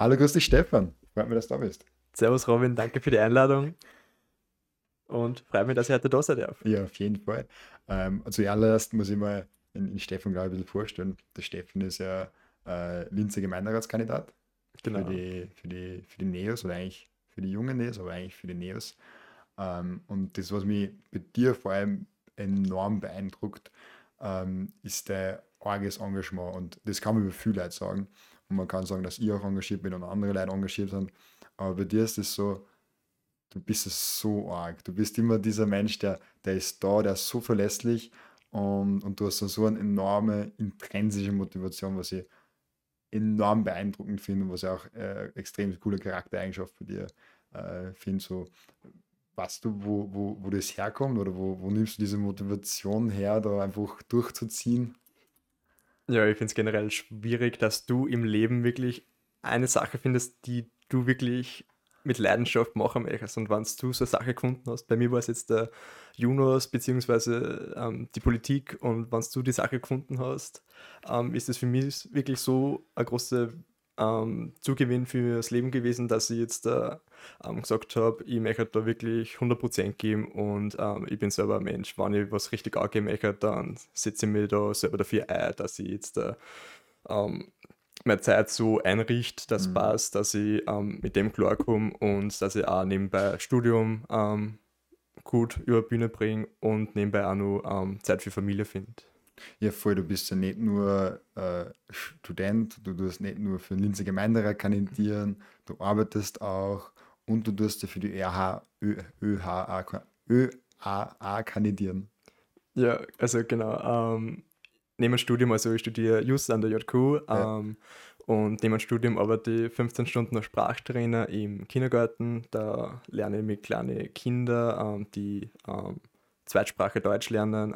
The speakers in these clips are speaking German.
Hallo, grüß dich, Stefan. Freut mich, dass du da bist. Servus, Robin. Danke für die Einladung. Und freut mich, dass ich heute da sein darf. Ja, auf jeden Fall. Ähm, zuallererst muss ich mal in, in Stefan, glaube ich, ein bisschen vorstellen. Der Stefan ist ja äh, Linzer Gemeinderatskandidat genau. für, die, für, die, für die Neos oder eigentlich für die jungen Neos, aber eigentlich für die Neos. Ähm, und das, was mich bei dir vor allem enorm beeindruckt, ähm, ist der arges Engagement. Und das kann man über viele Leute sagen. Und man kann sagen, dass ich auch engagiert bin und andere Leute engagiert sind. Aber bei dir ist es so, du bist es so arg. Du bist immer dieser Mensch, der, der ist da, der ist so verlässlich und, und du hast so eine enorme intrinsische Motivation, was ich enorm beeindruckend finde und was ich auch äh, extrem coole Charaktereigenschaft bei dir äh, finde. So, weißt du, wo, wo, wo das herkommt oder wo, wo nimmst du diese Motivation her, da einfach durchzuziehen? Ja, ich finde es generell schwierig, dass du im Leben wirklich eine Sache findest, die du wirklich mit Leidenschaft machen möchtest. Und wenn du so eine Sache gefunden hast, bei mir war es jetzt der Junos beziehungsweise ähm, die Politik und wenn du die Sache gefunden hast, ähm, ist es für mich wirklich so ein großer ähm, Zugewinn für das Leben gewesen, dass ich jetzt äh, gesagt habe, ich möchte da wirklich 100% geben und ähm, ich bin selber ein Mensch. Wenn ich was richtig angeben möchte, dann setze ich mich da selber dafür ein, dass ich jetzt äh, ähm, meine Zeit so einrichte, dass mhm. passt, dass ich ähm, mit dem klarkomme und dass ich auch nebenbei Studium ähm, gut über die Bühne bringe und nebenbei auch noch ähm, Zeit für Familie finde. Ja, voll, du bist ja nicht nur äh, Student, du tust nicht nur für den Linzer Gemeinderat kandidieren, du arbeitest auch und du tust ja für die ÖH, ÖHA, ÖAA kandidieren. Ja, also genau. Ähm, neben dem Studium, also ich studiere Just an der JQ ja. ähm, und neben dem Studium arbeite ich 15 Stunden als Sprachtrainer im Kindergarten. Da lerne ich mit kleinen Kindern, ähm, die ähm, Zweitsprache Deutsch lernen,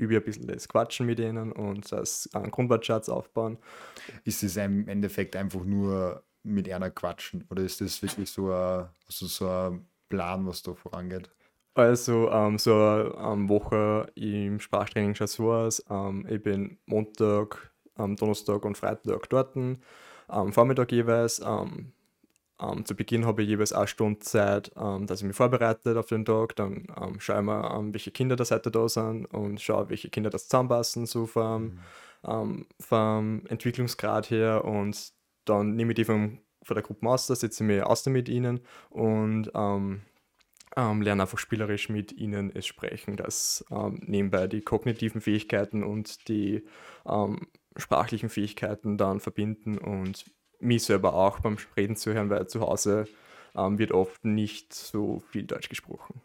ähm, übe ein bisschen das Quatschen mit ihnen und das einen Grundwortschatz aufbauen. Ist es im Endeffekt einfach nur mit einer quatschen oder ist das wirklich so ein, also so ein Plan, was da vorangeht? Also ähm, so eine ähm, Woche im Sprachtraining schaut so aus. Ähm, ich bin Montag, ähm, Donnerstag und Freitag dort. Am Vormittag jeweils. Ähm, ähm, zu Beginn habe ich jeweils eine Stunde Zeit, dass ich mich vorbereite auf den Tag. Dann schaue ich mal an, welche Kinder da heute da sind und schaue, welche Kinder das zusammenpassen, so vom, mhm. vom Entwicklungsgrad her. Und dann nehme ich die vom, von der Gruppe Master, setze mich aus mit ihnen und ähm, lernen einfach spielerisch mit ihnen es sprechen, dass ähm, nebenbei die kognitiven Fähigkeiten und die ähm, sprachlichen Fähigkeiten dann verbinden und mich selber auch beim Reden zu hören, weil zu Hause ähm, wird oft nicht so viel Deutsch gesprochen.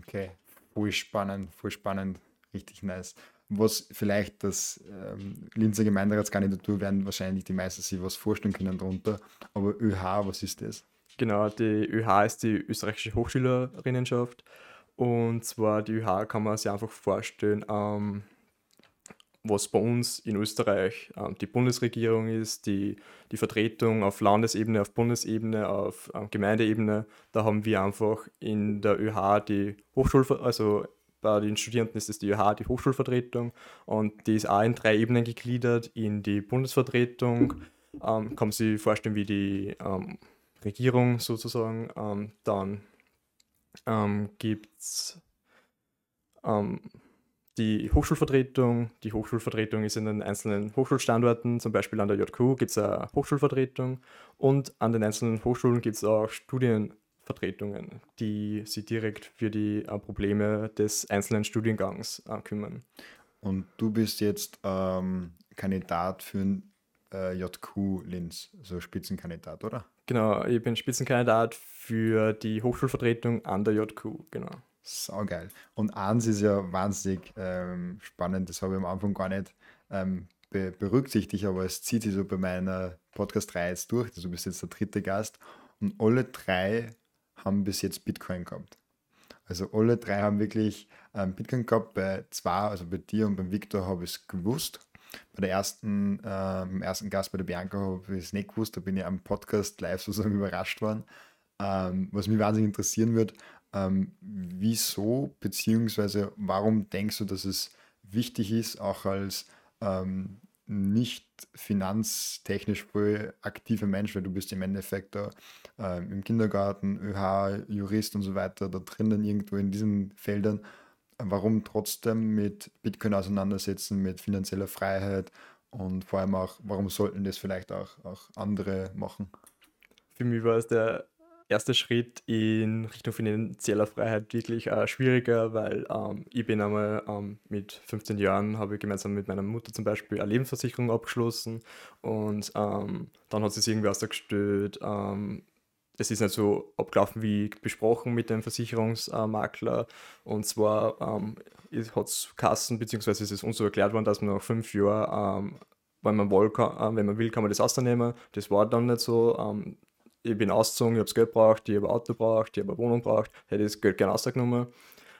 Okay, voll spannend, voll spannend, richtig nice. Was vielleicht das ähm, Linzer Gemeinderatskandidatur werden wahrscheinlich die meisten sich was vorstellen können darunter, aber ÖH, was ist das? Genau, die ÖH ist die österreichische Hochschülerinnenschaft. Und zwar die ÖH kann man sich einfach vorstellen, ähm, was bei uns in Österreich ähm, die Bundesregierung ist, die, die Vertretung auf Landesebene, auf Bundesebene, auf ähm, Gemeindeebene. Da haben wir einfach in der ÖH die Hochschul, also bei den Studierenden ist es die ÖH, die Hochschulvertretung, und die ist auch in drei Ebenen gegliedert. In die Bundesvertretung ähm, kann man sich vorstellen, wie die ähm, Regierung sozusagen. Ähm, dann ähm, gibt es ähm, die Hochschulvertretung. Die Hochschulvertretung ist in den einzelnen Hochschulstandorten, zum Beispiel an der JQ gibt es eine Hochschulvertretung und an den einzelnen Hochschulen gibt es auch Studienvertretungen, die sich direkt für die äh, Probleme des einzelnen Studiengangs äh, kümmern. Und du bist jetzt ähm, Kandidat für ein äh, JQ Linz, so Spitzenkandidat, oder? Genau, ich bin Spitzenkandidat für die Hochschulvertretung an der JQ, genau. Saugeil. Und eins ist ja wahnsinnig ähm, spannend, das habe ich am Anfang gar nicht ähm, be berücksichtigt, aber es zieht sich so bei meiner Podcast-Reihe jetzt durch. Also du bist jetzt der dritte Gast und alle drei haben bis jetzt Bitcoin gehabt. Also alle drei haben wirklich ähm, Bitcoin gehabt. Bei zwei, also bei dir und beim Victor, habe ich es gewusst. Bei der ersten, äh, beim ersten Gast bei der Bianca habe ich es nicht gewusst, da bin ich am Podcast live sozusagen überrascht worden. Ähm, was mich wahnsinnig interessieren wird, ähm, wieso beziehungsweise warum denkst du, dass es wichtig ist, auch als ähm, nicht finanztechnisch aktiver Mensch, weil du bist im Endeffekt da äh, im Kindergarten, ÖH, Jurist und so weiter, da drinnen irgendwo in diesen Feldern. Warum trotzdem mit Bitcoin auseinandersetzen, mit finanzieller Freiheit und vor allem auch, warum sollten das vielleicht auch, auch andere machen? Für mich war es der erste Schritt in Richtung finanzieller Freiheit wirklich äh, schwieriger, weil ähm, ich bin einmal ähm, mit 15 Jahren, habe ich gemeinsam mit meiner Mutter zum Beispiel eine Lebensversicherung abgeschlossen und ähm, dann hat sie es irgendwie ausgestellt, ähm, es ist nicht so abgelaufen wie besprochen mit dem Versicherungsmakler. Und zwar ähm, hat es Kassen, beziehungsweise ist es uns so erklärt worden, dass man nach fünf Jahren, ähm, wenn, man will, kann, äh, wenn man will, kann man das ausnehmen. Das war dann nicht so. Ähm, ich bin ausgezogen, ich habe das Geld braucht, ich habe ein Auto braucht, ich habe eine Wohnung braucht, hätte das Geld gerne ausgenommen.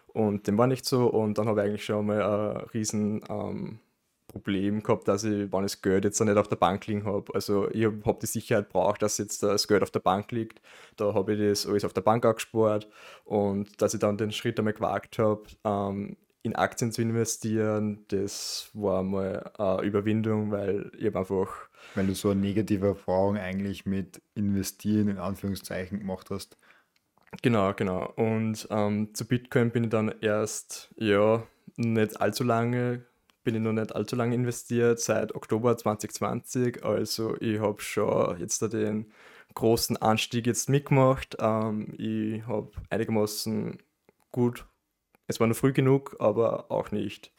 Und dem war nicht so. Und dann habe ich eigentlich schon mal ein riesen ähm, Problem gehabt, dass ich, wenn ich das Geld jetzt nicht auf der Bank liegen habe, also ich habe hab die Sicherheit braucht, dass jetzt das Geld auf der Bank liegt. Da habe ich das alles auf der Bank angespart und dass ich dann den Schritt einmal gewagt habe, ähm, in Aktien zu investieren, das war mal eine Überwindung, weil ich einfach. Weil du so eine negative Erfahrung eigentlich mit Investieren in Anführungszeichen gemacht hast. Genau, genau. Und ähm, zu Bitcoin bin ich dann erst, ja, nicht allzu lange, bin ich noch nicht allzu lange investiert, seit Oktober 2020. Also ich habe schon jetzt den großen Anstieg jetzt mitgemacht. Ähm, ich habe einigermaßen gut es war nur früh genug, aber auch nicht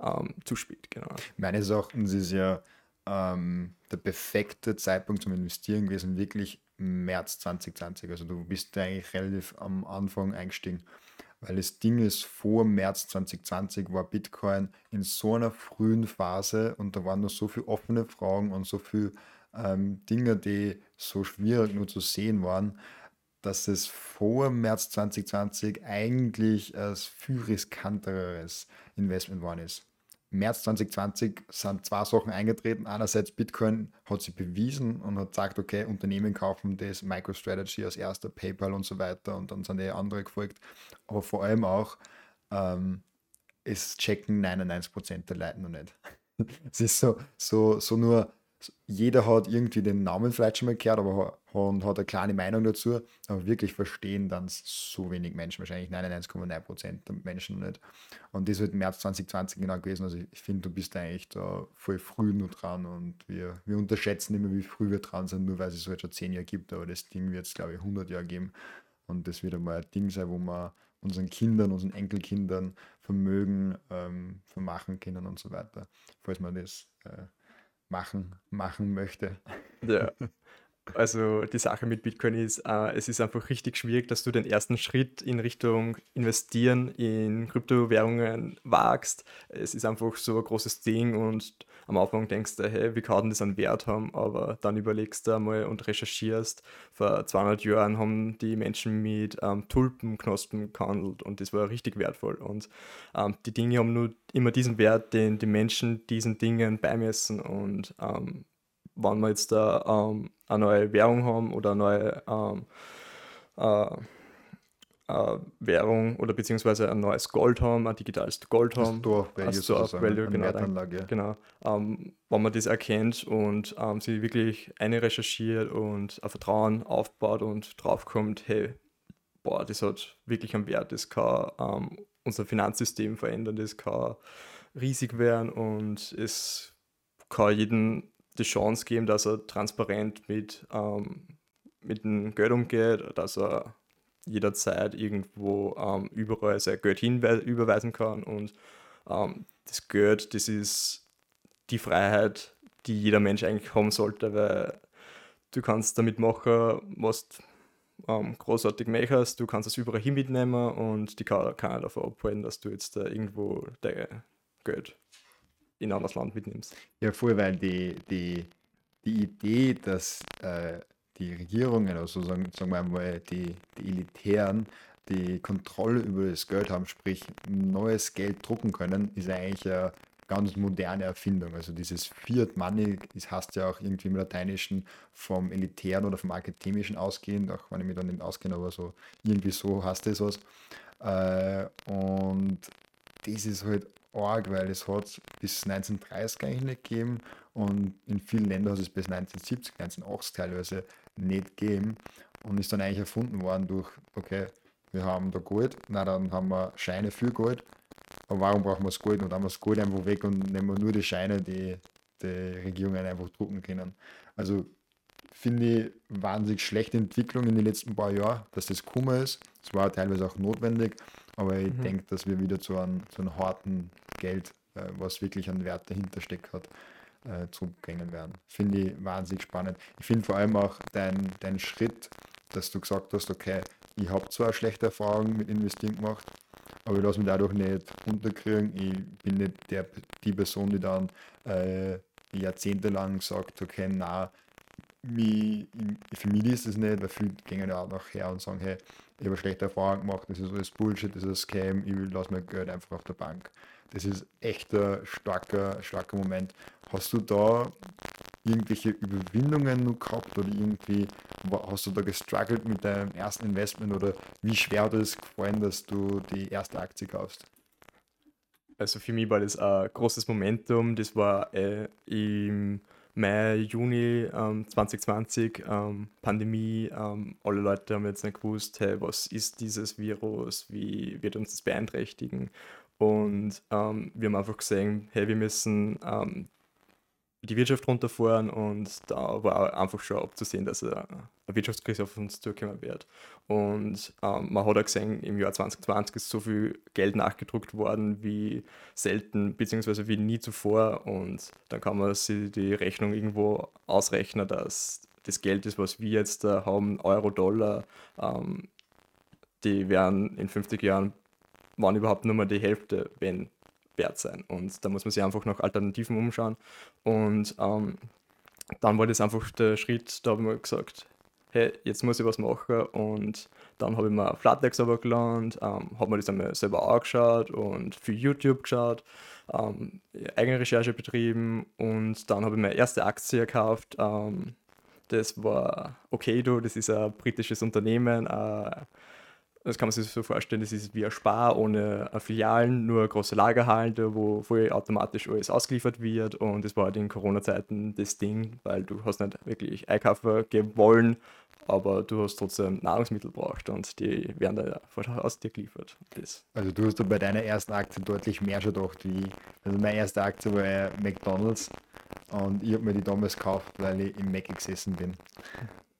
ähm, zu spät, genau. Meines Erachtens ist ja ähm, der perfekte Zeitpunkt zum Investieren gewesen, wirklich März 2020. Also du bist eigentlich relativ am Anfang eingestiegen. Weil das Ding ist, vor März 2020 war Bitcoin in so einer frühen Phase und da waren noch so viele offene Fragen und so viele ähm, Dinge, die so schwierig nur zu sehen waren, dass es vor März 2020 eigentlich ein viel riskanteres Investment worden ist. März 2020 sind zwei Sachen eingetreten. Einerseits Bitcoin hat sich bewiesen und hat gesagt, okay, Unternehmen kaufen das, MicroStrategy als erster, PayPal und so weiter und dann sind die andere gefolgt. Aber vor allem auch, ähm, es checken 99% der Leute noch nicht. es ist so, so, so nur jeder hat irgendwie den Namen vielleicht schon mal gehört, aber und hat eine kleine Meinung dazu. Aber wirklich verstehen dann so wenig Menschen, wahrscheinlich 99,9% der Menschen nicht. Und das wird im März 2020 genau gewesen. Also ich finde, du bist eigentlich da voll früh nur dran und wir, wir unterschätzen immer, wie früh wir dran sind, nur weil es so jetzt schon 10 Jahre gibt. Aber das Ding wird es, glaube ich, 100 Jahre geben. Und das wird einmal ein Ding sein, wo wir unseren Kindern, unseren Enkelkindern Vermögen ähm, vermachen können und so weiter, falls man das äh, machen, machen möchte. Ja. Also die Sache mit Bitcoin ist, äh, es ist einfach richtig schwierig, dass du den ersten Schritt in Richtung Investieren in Kryptowährungen wagst. Es ist einfach so ein großes Ding und am Anfang denkst du, hey, wie kann das einen Wert haben? Aber dann überlegst du einmal und recherchierst. Vor 200 Jahren haben die Menschen mit ähm, Tulpenknospen gehandelt und das war richtig wertvoll. Und ähm, die Dinge haben nur immer diesen Wert, den die Menschen diesen Dingen beimessen und ähm, wenn wir jetzt da ähm, eine neue Währung haben oder eine neue ähm, äh, äh, Währung oder beziehungsweise ein neues Gold haben, ein digitales Gold haben. Store Value, Store Value genau. Dann, genau ähm, wenn man das erkennt und ähm, sie wirklich eine recherchiert und ein Vertrauen aufbaut und draufkommt, hey, boah, das hat wirklich einen Wert, das kann ähm, unser Finanzsystem verändern, das kann riesig werden und es kann jeden die Chance geben, dass er transparent mit, ähm, mit dem Geld umgeht, dass er jederzeit irgendwo ähm, überall sein Geld hinüberweisen kann. Und ähm, das Geld, das ist die Freiheit, die jeder Mensch eigentlich haben sollte, weil du kannst damit machen, was ähm, großartig möchtest, du kannst es überall hin mitnehmen und die kann keiner davon abhalten, dass du jetzt äh, irgendwo dein Geld in ein anderes Land mitnimmst. Ja, voll, weil die, die, die Idee, dass äh, die Regierungen, also sagen, sagen wir mal die, die Elitären, die Kontrolle über das Geld haben, sprich neues Geld drucken können, ist eigentlich eine ganz moderne Erfindung. Also dieses Fiat Money, das heißt ja auch irgendwie im Lateinischen vom Elitären oder vom Akademischen ausgehend, auch wenn ich mich da nicht auskenne, aber so irgendwie so heißt das was. Äh, und das ist halt arg, weil es hat bis 1930 eigentlich nicht gegeben und in vielen Ländern hat es bis 1970, 1980 teilweise nicht gegeben und ist dann eigentlich erfunden worden durch, okay, wir haben da Gold, na dann haben wir Scheine für Gold, aber warum brauchen wir das Gold? Und dann haben wir das Gold einfach weg und nehmen wir nur die Scheine, die die Regierungen einfach drucken können. Also finde ich wahnsinnig schlechte Entwicklung in den letzten paar Jahren, dass das Kummer ist. Es war teilweise auch notwendig, aber ich mhm. denke, dass wir wieder zu einem, zu einem harten Geld, äh, was wirklich einen Wert dahinter steckt hat, äh, zurückgängen werden. Finde ich wahnsinnig spannend. Ich finde vor allem auch dein, dein Schritt, dass du gesagt hast, okay, ich habe zwar schlechte Erfahrungen mit Investieren gemacht, aber ich lasse mich dadurch nicht unterkriegen. Ich bin nicht der, die Person, die dann äh, jahrzehntelang sagt, okay, na, für mich ist es nicht, weil viele gehen ja auch nachher und sagen, hey, ich habe schlechte Erfahrungen gemacht, das ist alles Bullshit, das ist ein Scam, ich lasse mein Geld einfach auf der Bank. Das ist echt ein starker, starker Moment. Hast du da irgendwelche Überwindungen noch gehabt oder irgendwie hast du da gestruggelt mit deinem ersten Investment oder wie schwer hat es gefallen, dass du die erste Aktie kaufst? Also für mich war das ein großes Momentum. Das war äh, im Mai, Juni ähm, 2020, ähm, Pandemie. Ähm, alle Leute haben jetzt nicht gewusst, hey, was ist dieses Virus, wie wird uns das beeinträchtigen? Und ähm, wir haben einfach gesehen, hey, wir müssen ähm, die Wirtschaft runterfahren und da war einfach schon abzusehen, dass eine Wirtschaftskrise auf uns zukommen wird. Und ähm, man hat auch gesehen, im Jahr 2020 ist so viel Geld nachgedruckt worden wie selten, beziehungsweise wie nie zuvor. Und dann kann man sich die Rechnung irgendwo ausrechnen, dass das Geld ist, was wir jetzt da haben, Euro, Dollar, ähm, die werden in 50 Jahren, waren überhaupt nur mal die Hälfte, wenn wert sein. Und da muss man sich einfach nach Alternativen umschauen. Und ähm, dann war das einfach der Schritt, da habe ich mir gesagt, hey, jetzt muss ich was machen. Und dann habe ich mir Flatlex aber gelernt, ähm, habe mir das einmal selber angeschaut und für YouTube geschaut, ähm, eigene Recherche betrieben und dann habe ich meine erste Aktie gekauft. Ähm, das war Okado, das ist ein britisches Unternehmen, äh, das kann man sich so vorstellen, das ist wie ein Spar ohne Filialen, nur große Lagerhallen, wo voll automatisch alles ausgeliefert wird. Und das war halt in Corona-Zeiten das Ding, weil du hast nicht wirklich einkaufen wollen, aber du hast trotzdem Nahrungsmittel braucht und die werden da aus dir geliefert. Das. Also du hast da bei deiner ersten Aktie deutlich mehr schon gedacht wie Also meine erste Aktie war McDonalds und ich habe mir die damals gekauft, weil ich im Mac gesessen bin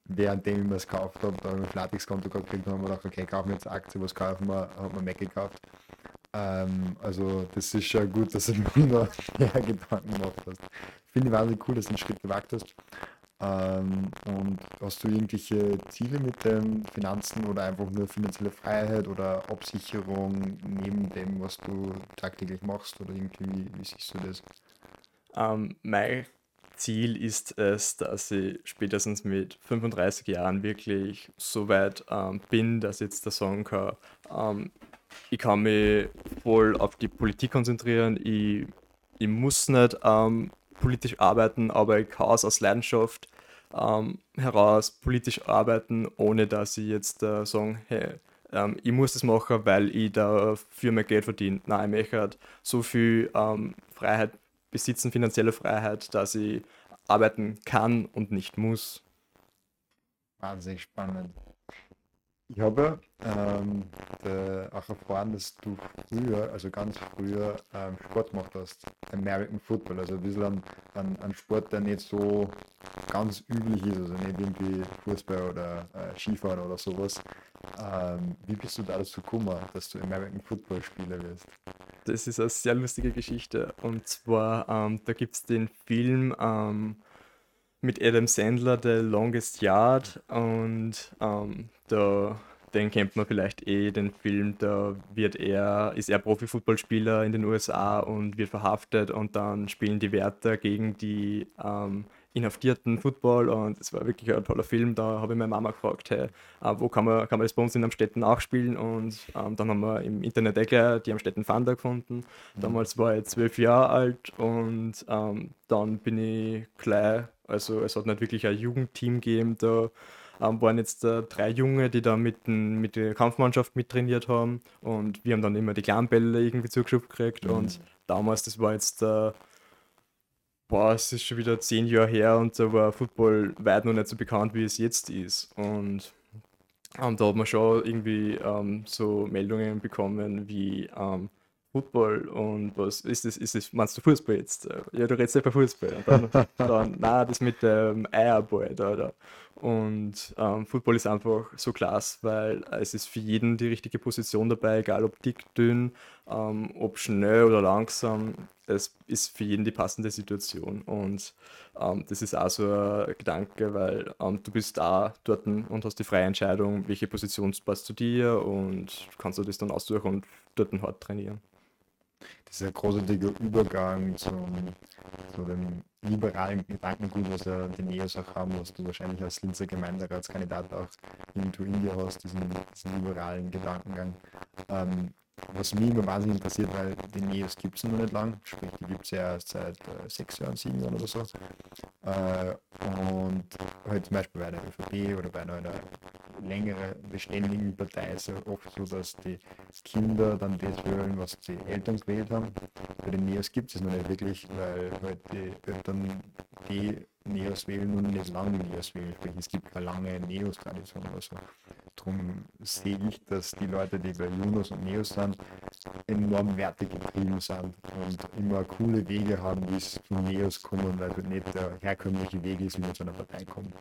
währenddem ich mir es gekauft habe, da ich ein Flatix-Konto gekriegt und habe mir gedacht, okay, kaufen wir jetzt Aktie, was kaufen wir, habe mir Mac gekauft. Ähm, also das ist schon gut, dass du mir noch mehr Gedanken gemacht hast. Ich finde wahnsinnig cool, dass du einen Schritt gewagt hast. Ähm, und hast du irgendwelche Ziele mit den Finanzen oder einfach nur finanzielle Freiheit oder Absicherung neben dem, was du tagtäglich machst oder irgendwie, wie siehst du das? Ähm, mein Ziel ist es, dass ich spätestens mit 35 Jahren wirklich so weit ähm, bin, dass ich jetzt da sagen kann, ähm, ich kann mich voll auf die Politik konzentrieren, ich, ich muss nicht ähm, politisch arbeiten, aber ich kann es aus Leidenschaft ähm, heraus politisch arbeiten, ohne dass ich jetzt äh, sagen, hey, ähm, ich muss das machen, weil ich dafür mehr Geld verdiene. Nein, ich möchte so viel ähm, Freiheit besitzen finanzielle Freiheit, dass ich arbeiten kann und nicht muss. Wahnsinnig spannend. Ich habe ähm, auch erfahren, dass du früher, also ganz früher, ähm, Sport gemacht hast. American Football, also ein bisschen ein, ein, ein, Sport, der nicht so ganz üblich ist, also nicht irgendwie Fußball oder äh, Skifahren oder sowas. Ähm, wie bist du da dazu gekommen, dass du American Football Spieler wirst? Das ist eine sehr lustige Geschichte. Und zwar, ähm, da gibt es den Film ähm, mit Adam Sandler, The Longest Yard. Und ähm, da, den kennt man vielleicht eh, den Film, da wird er, ist er Profifußballspieler in den USA und wird verhaftet und dann spielen die Wärter gegen die ähm, inhaftierten Football und es war wirklich ein toller Film. Da habe ich meine Mama gefragt, hey, äh, wo kann man, kann man das bei uns in Amstetten nachspielen? Und ähm, dann haben wir im Internet eh die Amstetten Fanda gefunden. Mhm. Damals war ich zwölf Jahre alt und ähm, dann bin ich gleich, also es hat nicht wirklich ein Jugendteam gegeben, da ähm, waren jetzt äh, drei Junge, die da mit, den, mit der Kampfmannschaft mittrainiert haben und wir haben dann immer die kleinen Bälle irgendwie zugeschoben gekriegt mhm. und damals, das war jetzt, äh, boah, es ist schon wieder zehn Jahre her und da war Football weit noch nicht so bekannt, wie es jetzt ist und ähm, da hat man schon irgendwie ähm, so Meldungen bekommen wie ähm, Football und was ist das, ist das, meinst du Fußball jetzt? Ja, du redest ja über Fußball. Und dann, dann nein, das mit dem Eierball da, da. Und ähm, Football ist einfach so klasse, weil es ist für jeden die richtige Position dabei, egal ob dick, dünn, ähm, ob schnell oder langsam. Es ist für jeden die passende Situation. Und ähm, das ist auch so ein Gedanke, weil ähm, du bist da dort und hast die freie Entscheidung, welche Position passt zu dir und kannst du das dann aussuchen und dort hart trainieren dieser großartige Übergang zum, zu dem liberalen Gedankengut, was ja die Neos auch haben, was du wahrscheinlich als Linzer Gemeinderatskandidat auch irgendwo in dir hast, diesen, diesen liberalen Gedankengang. Ähm, was mich immer wahnsinnig interessiert, weil die Neos gibt es noch nicht lang, sprich, die gibt es ja erst seit äh, sechs Jahren, sieben Jahren oder so. Äh, und halt zum Beispiel bei der ÖVP oder bei einer, einer längeren beständigen Partei ist ja oft so, dass die Kinder dann das wählen, was die Eltern gewählt haben. Bei den Neos gibt es noch nicht wirklich, weil halt die Eltern die Neos wählen und nicht lange Neos wählen. Sprich, es gibt keine lange Neos-Tradition oder so. Darum sehe ich, dass die Leute, die bei Junos und Neos sind, enorm wertegetrieben sind und immer coole Wege haben, wie es von Neos kommen, weil das nicht der herkömmliche Weg ist, wie man zu einer Partei kommt.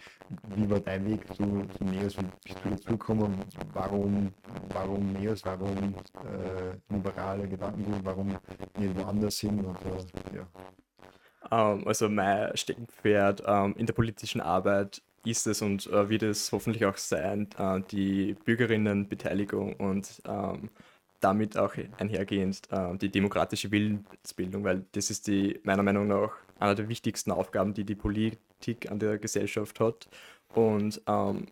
Wie war dein Weg zu, zu Neos? Wie bist du dazu gekommen? Warum, warum Neos? Warum äh, liberale Gedanken? Warum nicht woanders hin? Und, ja. Ähm, also mein Steckenpferd ähm, in der politischen Arbeit ist es und äh, wird es hoffentlich auch sein, äh, die Bürgerinnenbeteiligung und ähm, damit auch einhergehend äh, die demokratische Willensbildung, weil das ist die meiner Meinung nach einer der wichtigsten Aufgaben, die die Politik an der Gesellschaft hat. Und ähm,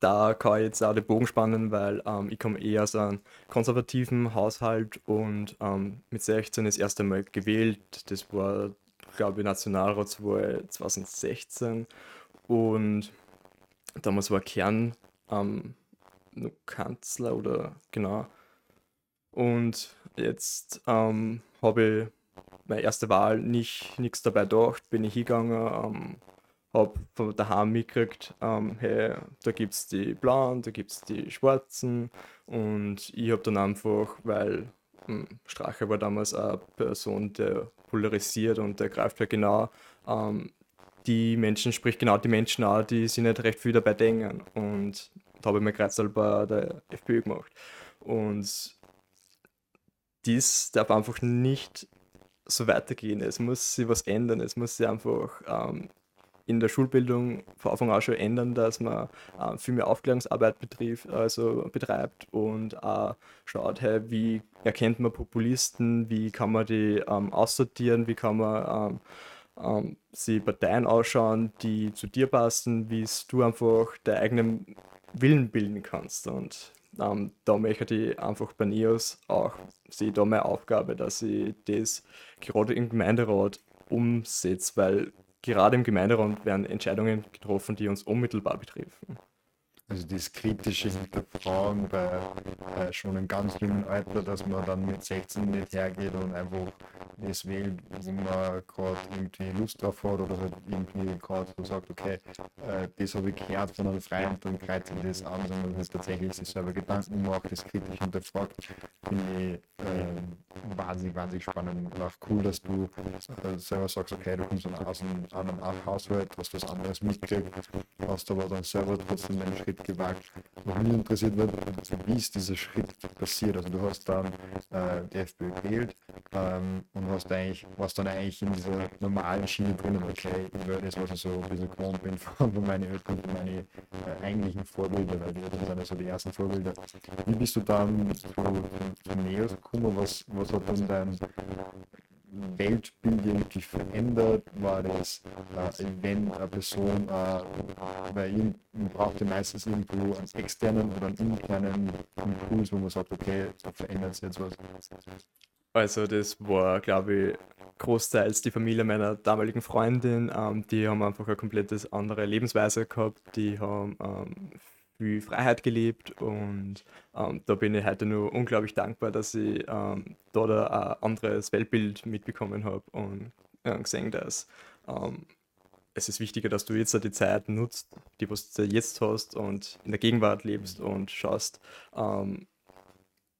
da kann ich jetzt auch den Bogen spannen, weil ähm, ich komme eher aus einem konservativen Haushalt und ähm, mit 16 das erste Mal gewählt. Das war glaube ich, Nationalratswahl 2016 und damals war Kern ähm, noch Kanzler oder genau. Und jetzt ähm, habe ich meine erste Wahl nicht nichts dabei gedacht, bin ich hingegangen, ähm, habe von daheim mitgekriegt, ähm, hey, da gibt es die Blauen, da gibt es die Schwarzen und ich habe dann einfach, weil hm, Strache war damals eine Person, der polarisiert und der greift ja genau ähm, die Menschen, sprich genau die Menschen an, die sich nicht recht viel dabei denken. Und da habe ich mir gerade bei der FPÖ gemacht. Und dies darf einfach nicht so weitergehen. Es muss sich was ändern. Es muss sich einfach ähm, in der Schulbildung von Anfang an schon ändern, dass man äh, viel mehr Aufklärungsarbeit betrifft, also betreibt und auch schaut, hey, wie erkennt man Populisten, wie kann man die ähm, aussortieren, wie kann man ähm, ähm, sich Parteien ausschauen, die zu dir passen, wie du einfach deinen eigenen Willen bilden kannst. Und ähm, da möchte ich einfach bei NEOS auch, sehe da meine Aufgabe, dass ich das gerade im Gemeinderat umsetze, weil gerade im Gemeinderat werden Entscheidungen getroffen, die uns unmittelbar betreffen. Also das kritische Hinterfragen bei, bei schon im ganz jungen Alter, dass man dann mit 16 nicht hergeht und einfach das wählt, wo man gerade irgendwie Lust drauf hat oder halt irgendwie gerade so sagt, okay, äh, das habe ich gehört von einem Freund und greife das an, sondern halt tatsächlich sich selber Gedanken macht, das kritisch hinterfragt, finde ich äh, wahnsinnig, wahnsinnig spannend und auch cool, dass du äh, selber sagst, okay, du kommst aus einem, einem Haushalt, hast was anderes mitgekriegt, hast aber dann selber trotzdem einen Schritt Schritt gewagt. Was mich interessiert wird, wie ist dieser Schritt passiert? Also du hast dann äh, die FPÖ gewählt ähm, und hast eigentlich, warst dann eigentlich in dieser normalen Schiene drin, okay, ich will das, was ich so ein bisschen gewohnt bin von, meinen Eltern, von meinen äh, eigentlichen Vorbilder, weil die sind ja so die ersten Vorbilder. Wie bist du dann zu, zu Neos gekommen? Was, was hat dann dein Weltbild irgendwie verändert? War das äh, wenn eine Person, äh, weil man braucht ja meistens irgendwo einen externen oder einen internen Impuls, wo man sagt, okay, da verändert sich jetzt was. Also das war, glaube ich, großteils die Familie meiner damaligen Freundin. Ähm, die haben einfach eine komplett andere Lebensweise gehabt. Die haben ähm, viel Freiheit gelebt und ähm, da bin ich heute nur unglaublich dankbar, dass ich ähm, da ein anderes Weltbild mitbekommen habe und äh, gesehen, dass ähm, es ist wichtiger, dass du jetzt die Zeit nutzt, die was du jetzt hast und in der Gegenwart lebst und schaust, ähm,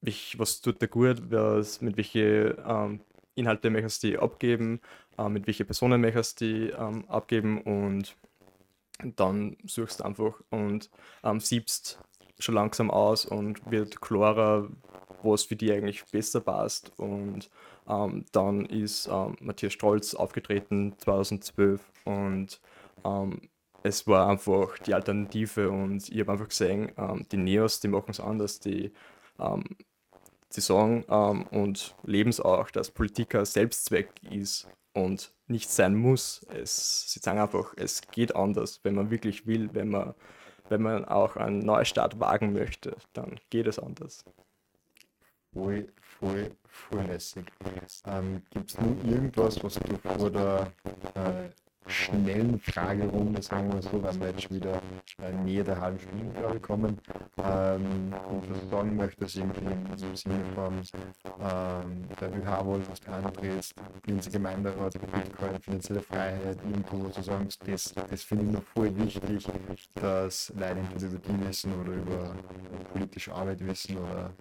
mich, was tut dir gut, was, mit welchen ähm, Inhalte möchtest du abgeben, äh, mit welchen Personen möchtest du ähm, abgeben und dann suchst du einfach und ähm, siebst schon langsam aus und wird klarer, was für die eigentlich besser passt. Und ähm, dann ist ähm, Matthias Strolz aufgetreten 2012 und ähm, es war einfach die Alternative und ich habe einfach gesehen, ähm, die Neos, die machen es anders, die, ähm, die sagen ähm, und leben es auch, dass Politik ein Selbstzweck ist und nicht sein muss. Es, sie sagen einfach, es geht anders, wenn man wirklich will, wenn man, wenn man auch einen Neustart wagen möchte, dann geht es anders. Voll, voll, voll lässig. Ähm, Gibt es nun irgendwas, was du vor der äh, schnellen Fragerunde, sagen wir so, weil wir jetzt schon wieder äh, näher der halben Stunde, ich, kommen, ähm, und was sagen möchtest, irgendwie im Sinne von ähm, der ÖH was der andere ist, Linzer Gemeinderat, Bitcoin, finanzielle Freiheit, irgendwo zu sagen, das, das finde ich noch voll wichtig, dass Leute über die wissen oder über politische Arbeit wissen oder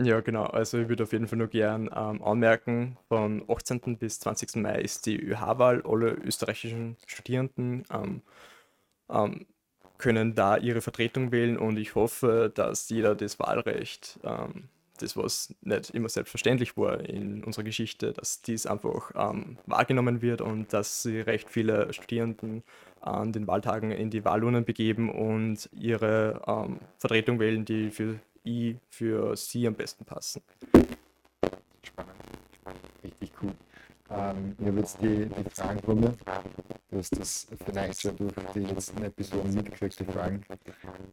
ja, genau. Also ich würde auf jeden Fall nur gern ähm, anmerken, von 18. bis 20. Mai ist die ÖH-Wahl. Alle österreichischen Studierenden ähm, ähm, können da ihre Vertretung wählen und ich hoffe, dass jeder das Wahlrecht, ähm, das was nicht immer selbstverständlich war in unserer Geschichte, dass dies einfach ähm, wahrgenommen wird und dass sie recht viele Studierenden an den Wahltagen in die Wahlurnen begeben und ihre ähm, Vertretung wählen, die für I für Sie am besten passen. Spannend. Richtig cool. Ähm, ich habe jetzt die, die Fragen von mir. Du hast das vielleicht schon durch die letzten Episoden mitgekriegt, die Fragen.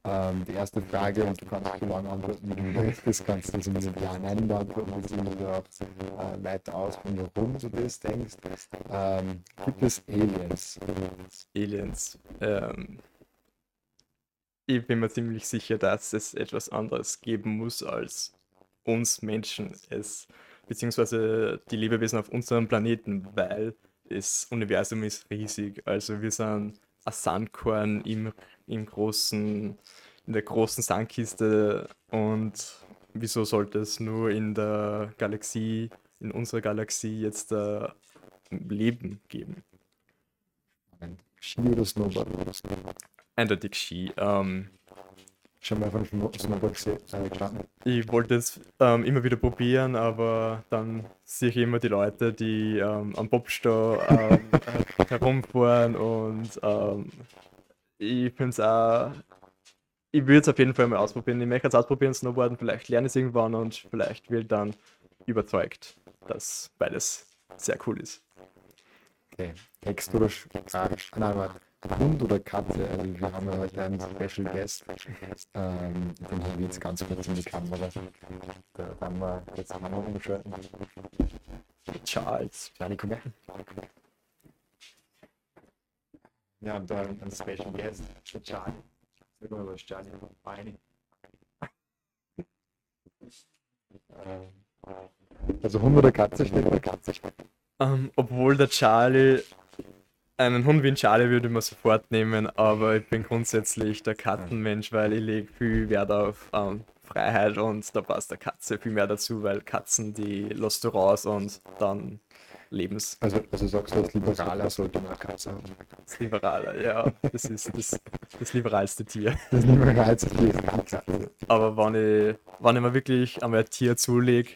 Ähm, die erste Frage, und du kannst so lange antworten, wie du möchtest, kannst du also mit Ja, Nein beantworten, beziehungsweise auch äh, weiter ausführen, warum du das denkst. Ähm, gibt es Aliens? Aliens. Ähm, ich bin mir ziemlich sicher, dass es etwas anderes geben muss als uns Menschen, es, beziehungsweise die Lebewesen auf unserem Planeten, weil das Universum ist riesig. Also wir sind ein Sandkorn im, im großen, in der großen Sandkiste und wieso sollte es nur in der Galaxie, in unserer Galaxie jetzt äh, Leben geben? Oder Snowboard? Eindeutig Ski. Ähm, Schon mal von Snowboard gesehen? ich wollte es ähm, immer wieder probieren, aber dann sehe ich immer die Leute, die ähm, am Bobstau ähm, herumfahren und ähm, ich finde es auch, ich würde es auf jeden Fall mal ausprobieren. Ich möchte es ausprobieren, Snowboarden, vielleicht lerne ich es irgendwann und vielleicht wird dann überzeugt, dass beides sehr cool ist. Okay, Text oder? Nein, warte. Hund oder Katze? Also wir haben ja heute einen Special Guest, ähm, den haben wir jetzt ganz kurz in die Kamera. Da haben wir jetzt haben wir noch umgeschalten. Charles. Charlie, komm. Wir haben da einen Special Guest, der Charlie. Was Charlie Beine. Also Hund oder Katze steht oder Katze steht? Ähm, obwohl der Charlie einen Hund wie ein Charlie würde ich mir sofort nehmen, aber ich bin grundsätzlich der Katzenmensch, weil ich lege viel Wert auf ähm, Freiheit und da passt der Katze viel mehr dazu, weil Katzen, die lässt du raus und dann lebens. Also, also sagst du, als Liberaler sollte man Katze haben? Das Liberaler, ja, das ist das, das liberalste Tier. Das liberalste Tier ist Katze. Aber wenn ich, wenn ich mir wirklich einmal ein Tier zulege,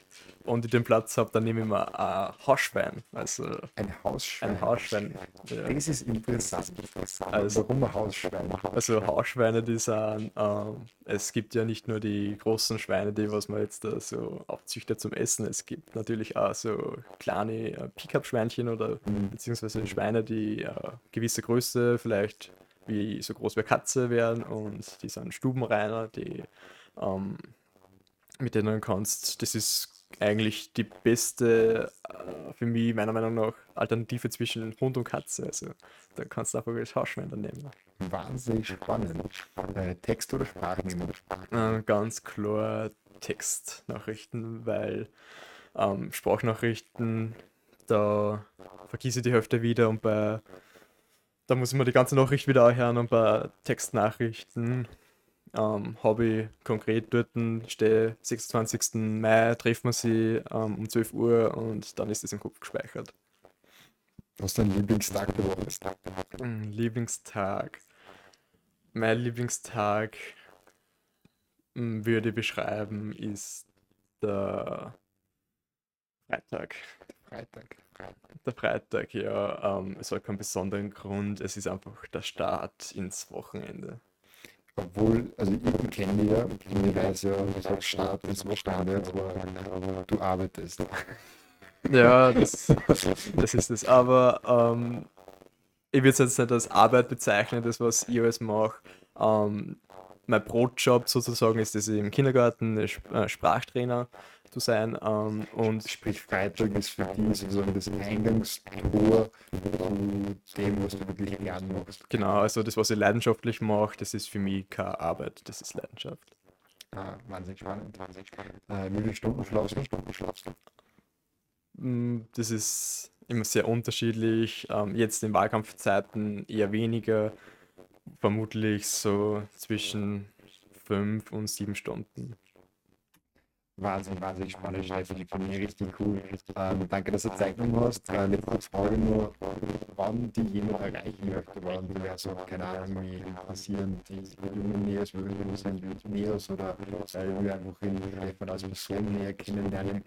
und ich den Platz habe, dann nehme ich mir ein Hausschwein. Also ein Hausschwein. Ein Hausschwein. Ja. Das ist interessant. Also, Warum ein Hausschwein? Also Hausschweine, die sind, ähm, es gibt ja nicht nur die großen Schweine, die was man jetzt da so aufzüchtet zum Essen. Es gibt natürlich auch so kleine äh, Pickup-Schweinchen oder mhm. beziehungsweise Schweine, die äh, gewisse Größe vielleicht wie so groß wie Katze wären und die sind Stubenreiner, die ähm, mit denen kannst, das ist eigentlich die beste, äh, für mich meiner Meinung nach, Alternative zwischen Hund und Katze. Also da kannst du einfach als Hausschwein nehmen. Wahnsinnig spannend. Äh, Text oder Sprachnehmer? Äh, ganz klar Textnachrichten, weil ähm, Sprachnachrichten, da vergieße ich die Hälfte wieder und bei da muss ich mir die ganze Nachricht wieder anhören und bei Textnachrichten ähm, habe ich konkret dort stehe 26. Mai, treffen wir sie ähm, um 12 Uhr und dann ist es im Kopf gespeichert. Was ist dein Lieblingstag der Woche? Hm, Lieblingstag. Mein Lieblingstag hm, würde ich beschreiben, ist der Freitag. Freitag. Der Freitag, ja. Ähm, es hat keinen besonderen Grund. Es ist einfach der Start ins Wochenende. Obwohl, also ich kenne dich ja, ich weiß ja, du sagst Start ins Wochenende, aber, aber du arbeitest. Ja, das, das ist es. Aber ähm, ich würde es jetzt nicht als Arbeit bezeichnen, das, was ich alles mache. Ähm, mein Brotjob sozusagen ist das im Kindergarten, äh, Sprachtrainer zu sein. Ähm, und Sprich, Freitag ist für dich sozusagen das Eingangstor zu dem, was du wirklich gerne machst. Genau, also das, was ich leidenschaftlich mache, das ist für mich keine Arbeit, das ist Leidenschaft. Ah, wahnsinnig spannend, wahnsinnig spannend. Äh, wie viele Stunden schlafst du? Stunden schlafst du? Mm, das ist immer sehr unterschiedlich. Ähm, jetzt in Wahlkampfzeiten eher weniger, vermutlich so zwischen fünf und sieben Stunden. Wahnsinnig, wahnsinnig spannend, Stefan. Ich fand richtig cool. Ähm, danke, dass du Zeit genommen hast. Äh, letzte Frage nur, wann die jemand erreichen möchte, wann du ja so, keine Ahnung, wie passieren, die jungen Neos, würden sagen, Neos oder weil wir einfach in Stefan als Person näher kennenlernen.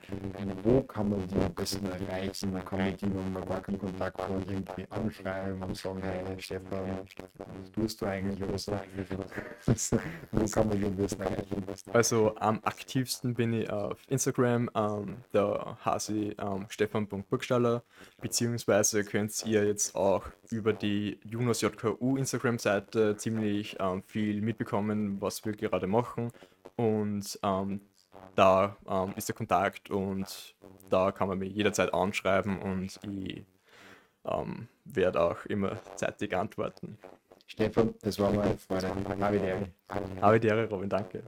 Wo kann man die am besten erreichen? Kann man die, man gar keinen Kontakt hat, irgendwie anschreiben und sagen, hey Stefan, was tust du eigentlich oder so? Wo kann man die am besten erreichen? Also am aktivsten bin ich auf Instagram, ähm, da heiße ich ähm, stefan.burgstaller, beziehungsweise könnt ihr jetzt auch über die Junos JKU Instagram-Seite ziemlich ähm, viel mitbekommen, was wir gerade machen. Und ähm, da ähm, ist der Kontakt und da kann man mich jederzeit anschreiben und ich ähm, werde auch immer zeitig antworten. Stefan, das war mal Freude. Habe Robin, danke.